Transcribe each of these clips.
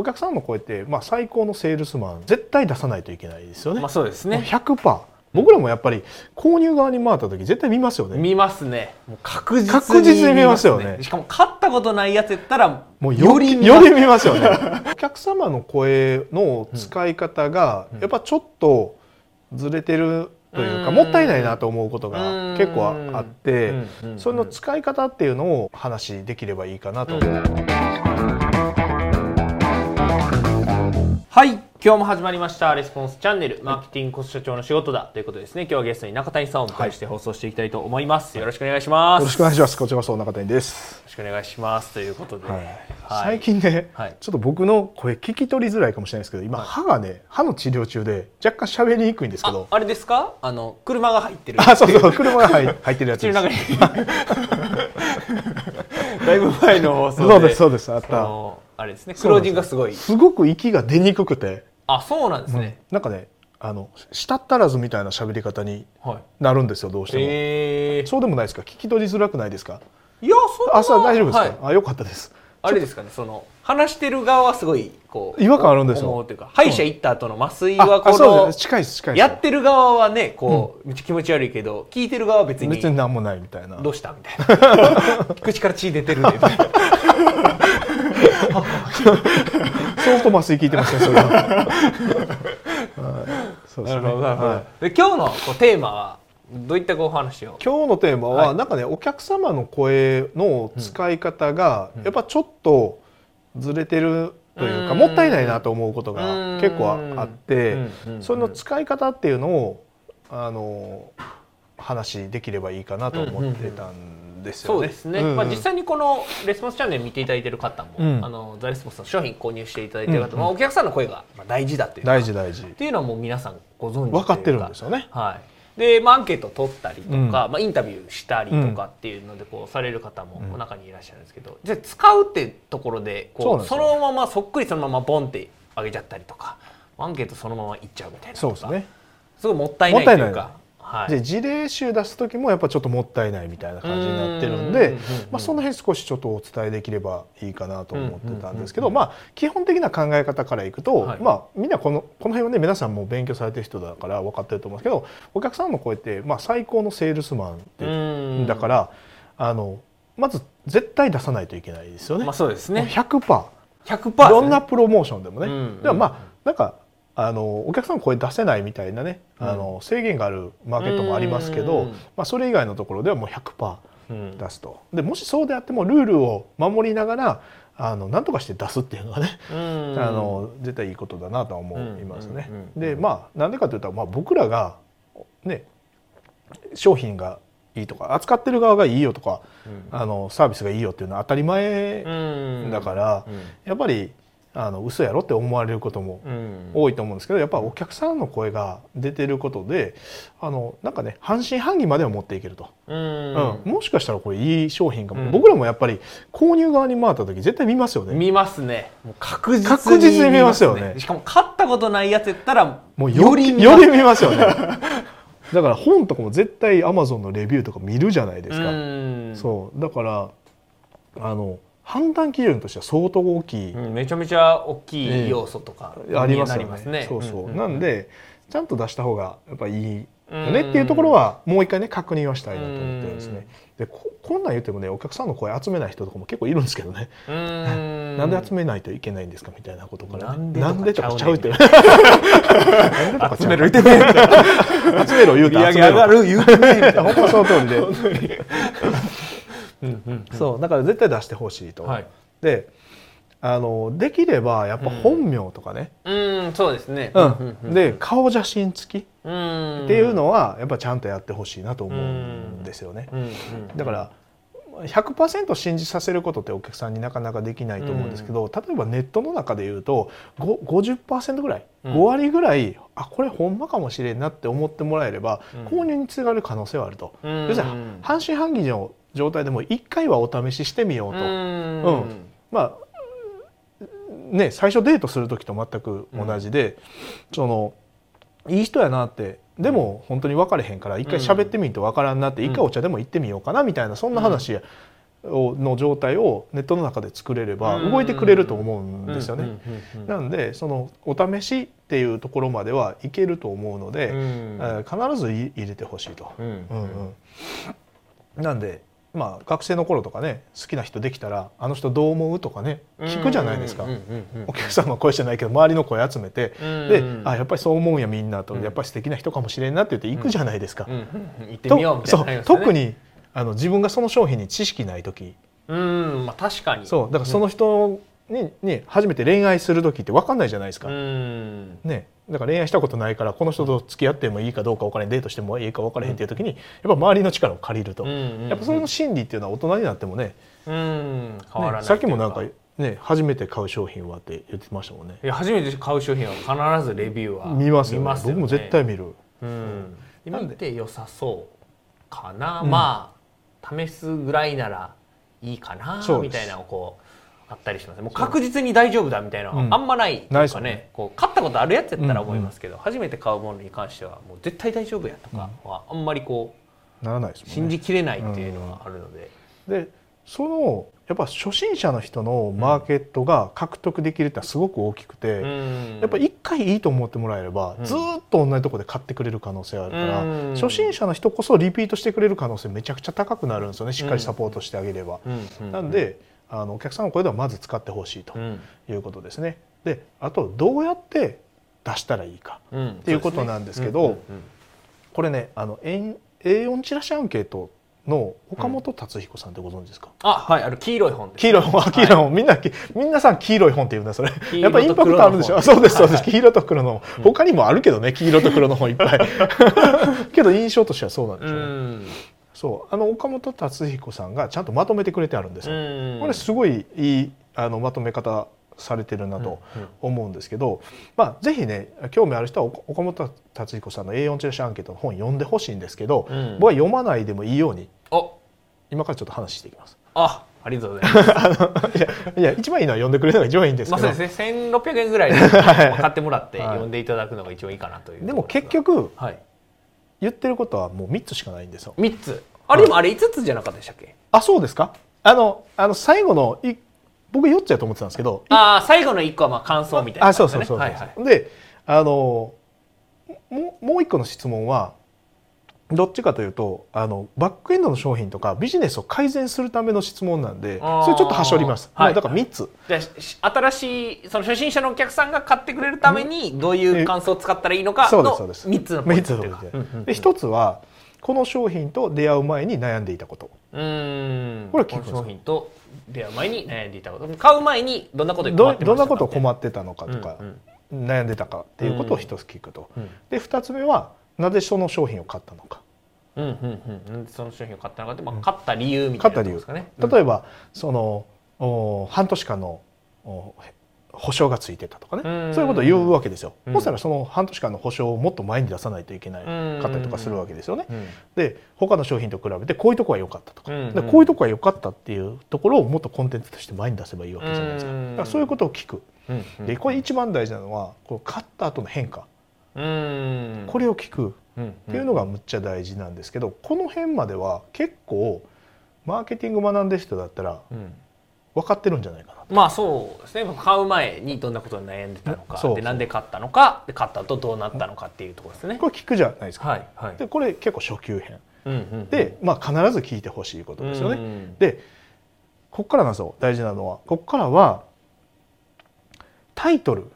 お客さんの声って、まあ、最高のセールスマン絶対出さないといけないですよね。まあそうですもうね100%僕らもやっぱり購入側に回った時絶対見ますよね。見ますね。もう確実に確実に見ますよね。しかも買ったことないやつやったらもうよよりり見ます。より見ますよね。お客様の声の使い方がやっぱちょっとずれてるというかうん。もったいないなと思うことがうん。結構あってそれの使い方っていうのを話できればいいかなとはい今日も始まりました。レスポンスチャンネルマーケティングコスト社長の仕事だ。ということですね今日はゲストに中谷さんをお迎えして放送していきたいと思います、よろしくお願いします。よろしくお願いします。こちらこそ中谷です。よろしくお願いします。ということで、最近ね、はい。ちょっと僕の声聞き取りづらいかもしれないですけど今、歯がね歯の治療中で若干喋りにくいんですけあどあれですか？あの車が入ってるあそうそう車が入 入ってるやつ口のです中に。だいぶ前の放送で。そうですそうです。あっそたのあれですね。クロージングがすごい。すごく息が出にくくて、あそうなんですね、なんかねあの舌足らずみたいな喋り方にはい。なるんですよどうしても、えー、そうでもないですか？聞き取りづらくないですか？いやそんなあそう大丈夫ですか、はい。あよかったです。あれですかねその話してる側はすごいこう違和感あるんですよ。思うというか歯医者行った後の麻酔あはこあそうの近いです近いです。やってる側はねこう、めっちゃ気持ち悪いけど聞いてる側は別に別に何もないみたいな。どうしたみたいな。口から血出てるでみたいな 相当麻酔効いてますねそれ。ははい。そうですね。なるほどなるほど、はい。で今日のこうテーマはどういったお話を？今日のテーマは、はい。なんかねお客様の声の使い方が、やっぱちょっとずれてるというか、うん。もったいないなと思うことが結構あって、それの使い方っていうのをあの話できればいいかなと思ってたんですよね。そうですね、んうん。まあ、実際にこのレスポンスチャンネル見ていただいている方も、うん。あのザ・レスポンスの商品購入していただいている方も、うんまあお客さんの声がまあ大事だというか大事大事。っていうのはもう皆さんご存知分かってるんですよね。はい。でまあ、アンケートを取ったりとか、うん。まあ、インタビューしたりとかっていうのでこうされる方もうん。中にいらっしゃるんですけど、じゃあ使うってところでこうそのままそっくりそのままボンってあげちゃったりとかアンケートそのままいっちゃうみたいなそうですね。すごいもったいないというか。はい。で事例集出す時もやっぱちょっともったいないみたいな感じになってるんうんでまあ、その辺少しちょっとお伝えできればいいかなと思ってたんですけどまあ基本的な考え方からいくと、はい。まあみんなこのこの辺はね皆さんも勉強されてる人だから分かってると思うんですけどお客さんの声って、まあ、最高のセールスマンだからあのまず絶対出さないといけないですよね。まあそうですもうね100% 100%どんなプロモーションでもね、まあなんかあのお客さんの声出せないみたいなね、あの制限があるマーケットもありますけど、うんまあ、それ以外のところではもう100%うん。出すと。でもしそうであってもルールを守りながらあの何とかして出すっていうのがね、うん。あの絶対いいことだなとは思いますね。うんうんうんでまあなんでかというと、まあ、僕らがね商品がいいとか扱ってる側がいいよとか、あのサービスがいいよっていうのは当たり前うん。だから、うん。やっぱりあの嘘やろって思われることもうん。多いと思うんですけどやっぱお客さんの声が出てることであのなんかね半信半疑までは持っていけると、うん。うん。もしかしたらこれいい商品かも、うん。僕らもやっぱり購入側に回った時絶対見ますよね。見ますね。確実に確実に見ますよね。しかも買ったことないやつやったらもうよよりり見ます。より見ますよね。だから本とかも絶対アマゾンのレビューとか見るじゃないですか、うん。そう。だからあの判断基準としては相当大きい、うんめちゃめちゃ大きい要素とかありますによねね。そうそう、んなんでちゃんと出した方がやっぱいいよねっていうところはもう一回ね確認はしたいなと思ってるんですね。でここんなん言ってもねお客さんの声集めない人とかも結構いるんですけどね、うん。なんで集めないといけないんですかみたいなことから、ね、なんでとかちゃうって集める言うてね集めろ言うて集めろ。上がる言うてね本当その通りでそうだから絶対出してほしいと、はい。であのできればやっぱ本名とかね、うんそうですね。うん。で顔写真付きうん。っていうのはやっぱちゃんとやってほしいなと思うんですよね。うん。うんだから100%信じさせることってお客さんになかなかできないと思うんですけど、例えばネットの中で言うとご50%ぐらい、うん。5割ぐらいあこれほんまかもしれんなって思ってもらえれば、うん。購入につながる可能性はあると。うん。要するに半信半疑の状態でも1回はお試ししてみようと。うん。うん。まあね最初デートする時と全く同じで、そのいい人やなってでも本当に分かれへんから一回喋ってみんと分からんなって一回お茶でも行ってみようかなみたいなそんな話をの状態をネットの中で作れればうん。動いてくれると思うんですよね。うん。うん。うん。うん。なんでそのお試しっていうところまではいけると思うので、うん。えー必ずい入れてほしいと。うん。うんうん。なんでまあ学生の頃とかね好きな人できたらあの人どう思うとかね聞くじゃないですか。お客さんの声じゃないけど周りの声集めて、うんであやっぱりそう思うんやみんなと、うん。やっぱり素敵な人かもしれんなって言って行くじゃないですか。特にあの自分がその商品に知識ない時。うんまあ確かに。そうだからその人に,、に初めて恋愛する時って分かんないじゃないですか。うん。ね、だから恋愛したことないからこの人と付き合ってもいいかどうか分からへんデートしてもいいか分からへんっていう時にやっぱ周りの力を借りると、やっぱそれの心理っていうのは大人になってもねうん。変わらないねさっきもなんかね初めて買う商品はって言ってましたもんね。いや初めて買う商品は必ずレビューは見ますよね。僕も絶対見る。うん、でなんで？見て良さそうかな、うん。まあ試すぐらいならいいかなみたいなのこうあったりします。もう確実に大丈夫だみたいなあんまないとかね,、ね。こう買ったことあるやつやったら思いますけど、初めて買うものに関してはもう絶対大丈夫やとかはあんまりこうならないです。信じきれないっていうのはあるので、でそのやっぱ初心者の人のマーケットが獲得できるってのはすごく大きくて、うん。やっぱ一回いいと思ってもらえれば、うん。ずーっと同じとこで買ってくれる可能性があるから、うん。初心者の人こそリピートしてくれる可能性めちゃくちゃ高くなるんですよね。しっかりサポートしてあげれば。なんであのお客さんの声ではまず使ってほしいとうん。いうことですね。であとどうやって出したらいいかうん。っていうことなんですけどうんうんこれねあの A- A4 チラシアンケートの岡本達彦さんってご存知ですか、あはいあの黄色い本です黄色い本。あ黄色い本、みんなき皆さん黄色い本って言うんだそれ。やっぱりインパクトあるでしょ？そうですそうです、はい。はい黄色と黒の本、他にもあるけどね黄色と黒の本いっぱい。けど印象としてはそうなんでうしょうね、んそうあの岡本達彦さんがちゃんとまとめてくれてあるんですよ、うんこれすごいいいあのまとめ方されてるなとうんうん。思うんですけど、まあ、ぜひね興味ある人は岡岡本達彦さんの A4 チラシアンケートの本読んでほしいんですけど、うん。僕は読まないでもいいようにお今からちょっと話していきます。あありがとうございます。いやいや一番いいのは読んでくれるのが一番いいんですけど、まあそうですね。1600円ぐらいで 買ってもらってはい。読んでいただくのが一番いいかなというでも結局はい言ってることはもう3つしかないんですよ。3つ。あれでもあれ5つじゃなかったでしたっけ？あそうですか？あのあの最後のい僕4つやと思ってたんですけどああ最後の1個はまあ感想みたいなあそうそうそうそう、はいはい。であのもうもう一個の質問はどっちかというとあのバックエンドの商品とかビジネスを改善するための質問なんでそれちょっとはしょります、はい。だから3つ。新しいその初心者のお客さんが買ってくれるためにどういう感想を使ったらいいのかそうのですそうです。3つのポイン3つトでか。うんうんうん。で1つはこの商品と出会う前に悩んでいたこと。うーん。これ聞く商品と出会う前に悩んでいたこと。買う前にどんなことどどんなこと困ってたのかとか、悩んでたかっていうことを1つ聞くと、で2つ目はなぜその商品を買ったのか。うんうんうん。うんその商品を買ったのかって、まあ、買った理由みたいなですかね。例えばそのお半年間のお保証がついてたとかね。うん。そういうことを言うわけですよ。うん。そしたらその半年間の保証をもっと前に出さないといけないうん。かったりとかするわけですよね。うん。で他の商品と比べてこういうとこは良かったとか、うん。でこういうとこは良かったっていうところをもっとコンテンツとして前に出せばいいわけじゃないですか。うん。だからそういうことを聞く。でこれ一番大事なのはこう買った後の変化。うんこれを聞く。うんっていうのがむっちゃ大事なんですけどこの辺までは結構マーケティング学んでる人だったらうん。分かってるんじゃないかな。まあそうですね。買う前にどんなことに悩んでたのかでなんで買ったのかで買った後どうなったのかっていうところですね。これ聞くじゃないですか。はいはい。でこれ結構初級編。うんうんで、まあ、必ず聞いてほしいことですよね。うんでここからなんですよ。大事なのは。ここからはタイトル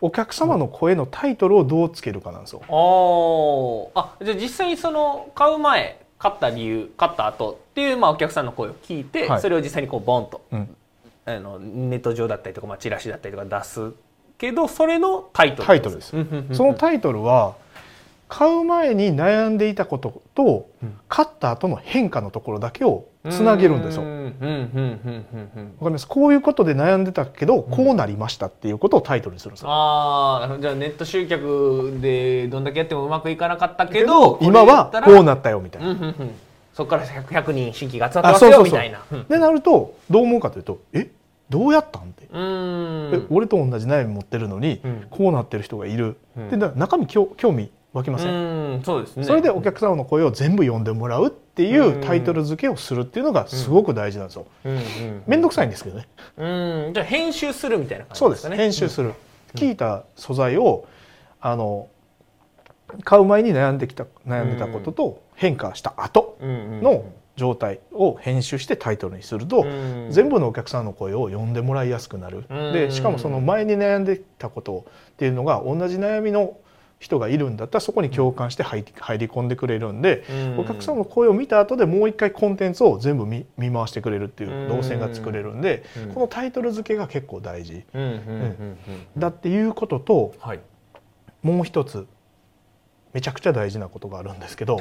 お客様の声のタイトルをどうつけるかなんですよ。おー。あじゃあ実際にその買う前買った理由買った後っていう、まあ、お客さんの声を聞いて、はい。それを実際にこうボンとうん。あのネット上だったりとか、まあ、チラシだったりとか出すけどそれのタイトルタイトルです。そのタイトルは買う前に悩んでいたこととうん。買った後の変化のところだけをつなげるんですよ。わかります？こういうことで悩んでたけどこうなりましたっていうことをタイトルにするんですよ。ああじゃあネット集客でどんだけやってもうまくいかなかったけけどど今はこうなったよみたいな。うんうんうん。そこから 100, 100人新規が集まってあますそうそうそう。よみたいな。うん。でなるとどう思うかというとえ？どうやったんって、え俺と同じ悩み持ってるのに、うん。こうなってる人がいる、うん。でな中身興興味湧きません、うんそうですね。それでお客様の声を全部読んでもらうっっていうタイトル付けをするっていうのがすごく大事なんですよ。うんうんめんどくさいんですけどね。うんじゃあ編集するみたいな感じそうです。ですかね編集する、聞いた素材をあの買う前に悩んできた悩んでたことと変化した後の状態を編集してタイトルにすると、うん。全部のお客さんの声を読んでもらいやすくなる、うん。でしかもその前に悩んでたことっていうのが同じ悩みの人がいるんだったらそこに共感して入り込んでくれるんで、うん。お客さんの声を見た後でもう一回コンテンツを全部見見回してくれるっていう動線が作れるんで、うん。このタイトル付けが結構大事。だっていうこととはいもう一つめちゃくちゃ大事なことがあるんですけど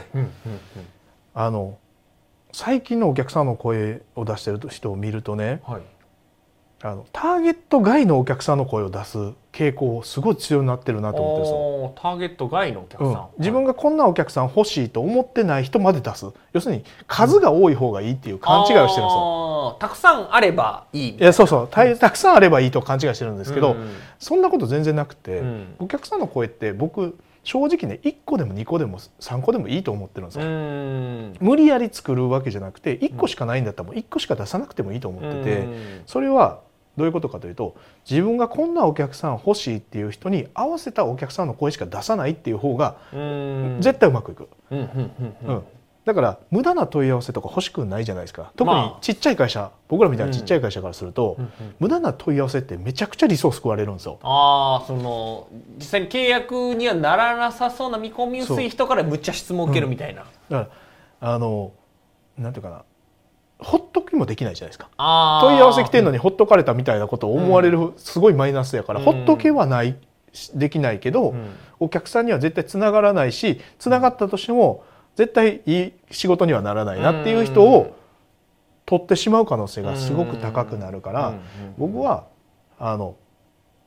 あの最近のお客さんの声を出してる人を見るとねうんはいあのターゲット外のお客さんの声を出す傾向すごい強くなってるなと思ってるんですよ。おーターゲット外のお客さん、うん、自分がこんなお客さん欲しいと思ってない人まで出す。要するに数が多い方がいいっていう勘違いをしてるんですよ。よたくさんあればいいみいやそうそう。たたくさんあればいいと勘違いしてるんですけど、うんそんなこと全然なくて、うん。お客さんの声って僕正直ね1個でも2個でも3個でもいいと思ってるんですうよ。ん。無理やり作るわけじゃなくて1個しかないんだったらもう1個しか出さなくてもいいと思ってて、うん。それはどういうことかというと自分がこんなお客さん欲しいっていう人に合わせたお客さんの声しか出さないっていう方がうん。絶対うまくいく。だから無駄な問い合わせとか欲しくないじゃないですか。特にまあ。ちっちゃい会社、僕らみたいなちっちゃい会社からすると、うんうん無駄な問い合わせってめちゃくちゃリソース食われるんですよ。ああその実際に契約にはならなさそうな見込み薄い人からむっちゃ質問を受けるみたいな、だからあのなんていうかなほっときもできないじゃないですか。問い合わせ来てるのにほっとかれたみたいなことを思われるすごいマイナスやから、うん。ほっとけはないできないけど、うん。お客さんには絶対つながらないしつながったとしても絶対いい仕事にはならないなっていう人を取ってしまう可能性がすごく高くなるから、うん。僕はあの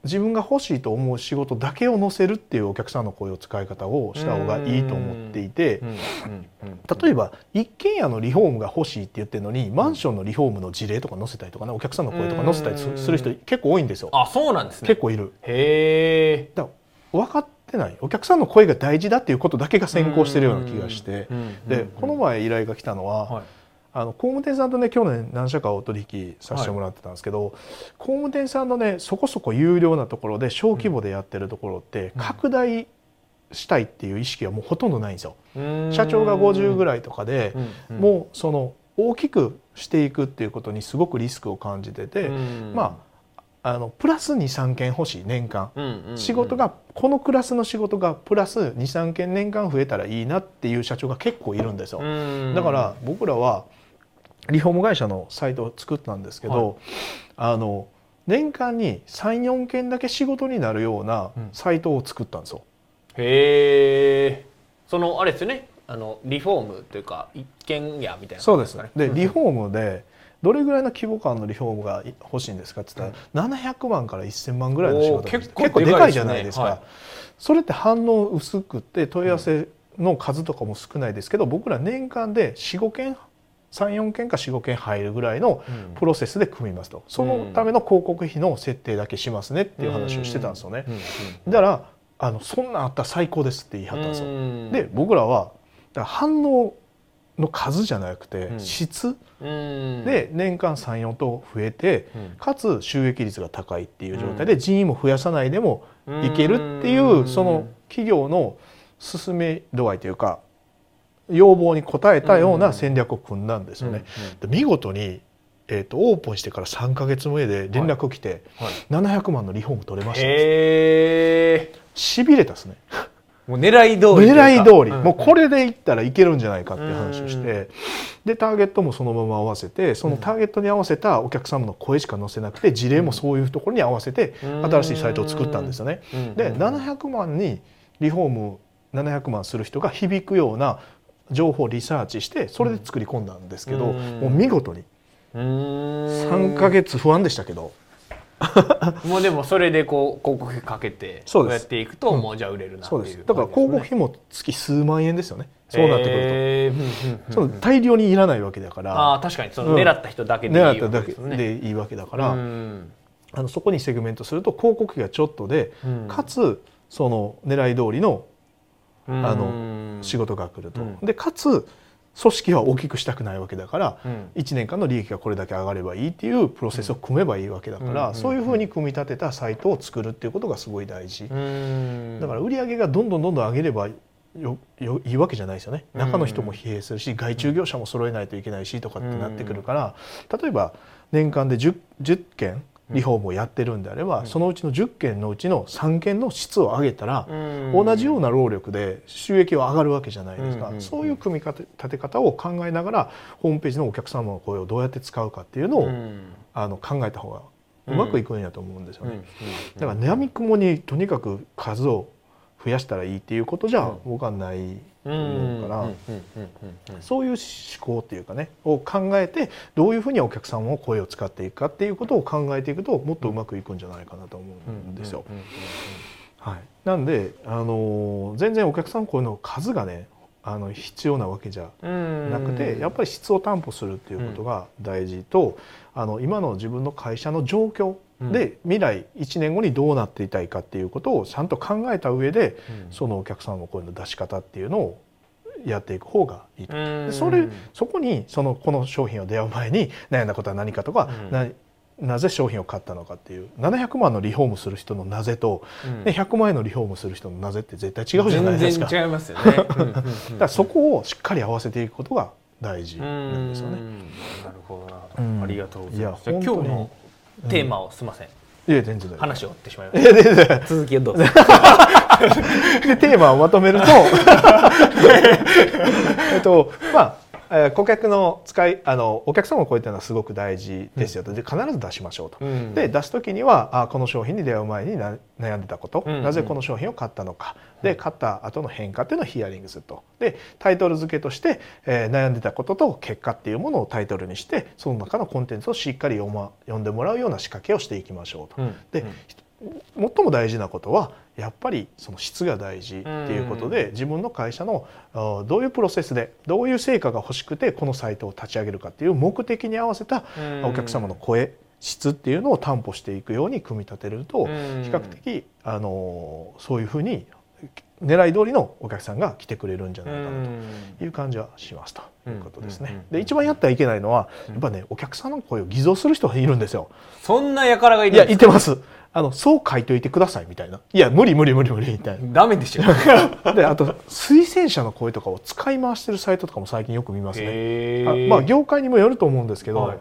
自分が欲しいと思う仕事だけを載せるっていうお客さんの声を使い方をした方がいいと思っていて。例えば一軒家のリフォームが欲しいって言ってるのにマンションのリフォームの事例とか載せたりとかねお客さんの声とか載せたりする人結構多いんですよ。あそうなんですね。結構いる。へえだから分かってない。お客さんの声が大事だっていうことだけが先行してるような気がして。でこの前依頼が来たのは、はいあの工務店さんとね去年何社かお取引させてもらってたんですけど、工務店さんのねそこそこ有料なところで小規模でやってるところってうん拡大したいっていう意識はもうほとんどないんですよ。うん。社長が50ぐらいとかで、うんうんもうその大きくしていくっていうことにすごくリスクを感じてて、うん。まああのプラス23件欲しい年間、仕事がこのクラスの仕事がプラス23件年間増えたらいいなっていう社長が結構いるんですよ。うん。だから僕らはリフォーム会社のサイトを作ったんですけど、あの年間に34件だけ仕事になるようなうん。サイトを作ったんですよ。へえ。そのあれですよね。あのリフォームというか一軒家みたいな。そうです。ね。でうん。リフォームでどれぐらいの規模感のリフォームが欲しいんですかって言ったら、700万から1000万ぐらいの仕事結構結構でかいじゃないですか。でかい。それって反応薄くて問い合わせの数とかも少ないですけど、僕ら年間で45件34件か45件入るぐらいのうん。プロセスで組みますと。そのための広告費の設定だけしますねっていう話をしてたんですよね。だからあのそんなんあったら最高ですって言い張ったんですよ。うん。で僕らは反応の数じゃなくてうん。質。うん。で年間34と増えてうん。かつ収益率が高いっていう状態で人員も増やさないでもいけるっていうん。うその企業の進め度合いというか要望に応えたような戦略を組んだんですよね。で見事にえー、とオープンしてから3か月目で連絡来て、はい。700万のリフォーム取れました。へえしびれたですね。もう狙い通り狙い通り、うん。もうこれでいったらいけるんじゃないかっていう話をして、でターゲットもそのまま合わせてそのターゲットに合わせたお客様の声しか載せなくて事例もそういうところに合わせてうん。新しいサイトを作ったんですよね。うんで700万にリフォーム700万する人が響くような情報をリサーチしてそれで作り込んだんですけど、うん。もう見事にうーん。3ヶ月不安でしたけど、もうでもそれでこう広告費かけてそうやっていくとうん。もうじゃあ売れるなっていうそうです。だから広告費も月数万円ですよね。そうなってくると。へーその大量にいらないわけだから。ああ確かにその狙った人だけでいいわけでね。でいいわけだから、うん。あのそこにセグメントすると広告費がちょっとで、うん。かつその狙い通りのあうん。の仕事が来ると、うん。でかつ組織は大きくしたくないわけだから、うん。1年間の利益がこれだけ上がればいいっていうプロセスを組めばいいわけだから、うん。そういうふうに組み立てたサイトを作るっていうことがすごい大事、うん。だから売り上げがどんどんどんどん上げればよよいいわけじゃないですよね。うん。中の人も疲弊するし外注業者も揃えないといけないしとかってなってくるから例えば年間で 10, 10件リフォームをやってるんであれば、うん。そのうちの10件のうちの3件の質を上げたら、うん。同じような労力で収益は上がるわけじゃないですか、そういう組み立て方を考えながらホームページのお客様の声をどうやって使うかっていうのを、うん。あの考えた方がうまくいくんやと思うんですよね。うん。だから悩み雲にとにかく数を増やしたらいいっていうことじゃうん。僕はないとうん思うから、そういう思考っていうかねを考えてどういうふうにお客様の声を使っていくかっていうことを考えていくともっとうまくいくんじゃないかなと思うんですよ。はい、なんで、あのー全然お客さんの声の数がねあの必要なわけじゃうん。なくて、やっぱり質を担保するっていうことが大事と、あの今の自分の会社の状況で未来1年後にどうなっていたいかっていうことをちゃんと考えた上で、うん。そのお客さんの声の出し方っていうのをやっていく方がいいと。うん。でそれそこにそのこの商品を出会う前に悩んだことは何かとか、うん。ななぜ商品を買ったのかっていう700万のリフォームする人のなぜと、うん。ね100万円のリフォームする人のなぜって絶対違うじゃないですか。全然違いますよね。だからそこをしっかり合わせていくことが大事なんですよね。うん。なるほどな、うん。ありがとうございます。今日の本テーマをすみません、いや全然話を追ってしまいました。続きをどうぞ。でテーマをまとめると えっとまあえー顧客の使いあのお客様の声っていうのはすごく大事ですよと。で必ず出しましょうと。うん。で出す時にはあこの商品に出会う前にな悩んでたこと、うんなぜこの商品を買ったのか。で買った後の変化っていうのをヒアリングすると。でタイトル付けとして、えー悩んでたことと結果っていうものをタイトルにしてその中のコンテンツをしっかり読,、ま、読んでもらうような仕掛けをしていきましょうと。うん。で、最も大事なことはやっぱりその質が大事っていうことで、自分の会社のあどういうプロセスでどういう成果が欲しくてこのサイトを立ち上げるかっていう目的に合わせたうん。お客様の声質っていうのを担保していくように組み立てると比うん。較的あのそういうふうに狙い通りのお客さんが来てくれるんじゃないかなという感じはしますということですね。で一番やってはいけないのはやっぱねお客さんの声を偽造する人がいるんですよ。そんな輩がいいやるんですか？言ってます。あのそう書いといてくださいみたいな。いや無理無理無理無理みたいダメでしょ。な。であと推薦者の声とかを使い回してるサイトとかも最近よく見ますね。あまあ業界にもよると思うんですけど、はい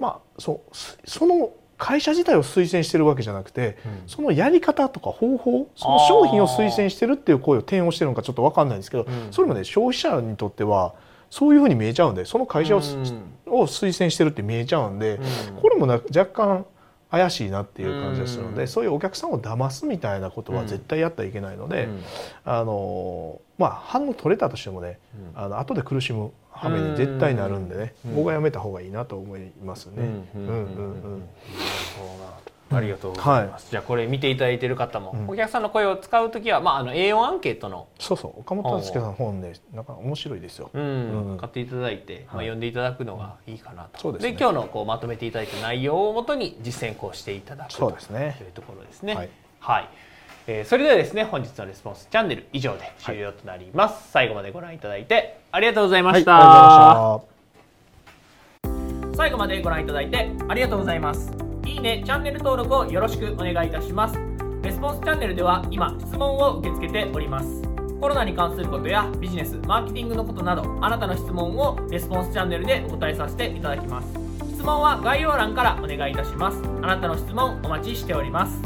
まあそその会社自体を推薦してるわけじゃなくて、うん。そのやり方とか方法その商品を推薦してるっていう声を転用してるのかちょっと分かんないんですけど、うん。それもね消費者にとってはそういうふうに見えちゃうんでその会社を,、うん。を推薦してるって見えちゃうんで、うん。これもな若干怪しいなっていう感じがするので、うん。そういうお客さんを騙すみたいなことは絶対やったらいけないので、うん。あのまあ反応取れたとしてもね、うん。あの後で苦しむ羽目に絶対なるんでね、うん。僕はやめた方がいいなと思いますね。ありがとうございます。じゃあこれ見ていただいている方も、うん。お客さんの声を使うときは、まああの A4 アンケートのそうそう。岡本敦介さんの本ねなんか面白いですよ。うん。うん。買っていただいて、まあ、はい。読んでいただくのがいいかなと、そうですね。今日のこうまとめていただいた内容をもとに実践こうしていただくそうですね。というところですね。はい。はいえーそれではですね本日のレスポンスチャンネル以上で終了となります、最後までご覧いただいてありがとうございまはい、した、ありがとうございました。最後までご覧いただいてありがとうございます。いいねチャンネル登録をよろしくお願いいたします。レスポンスチャンネルでは今質問を受け付けております。コロナに関することやビジネスマーケティングのことなどあなたの質問をレスポンスチャンネルでお答えさせていただきます。質問は概要欄からお願いいたします。あなたの質問お待ちしております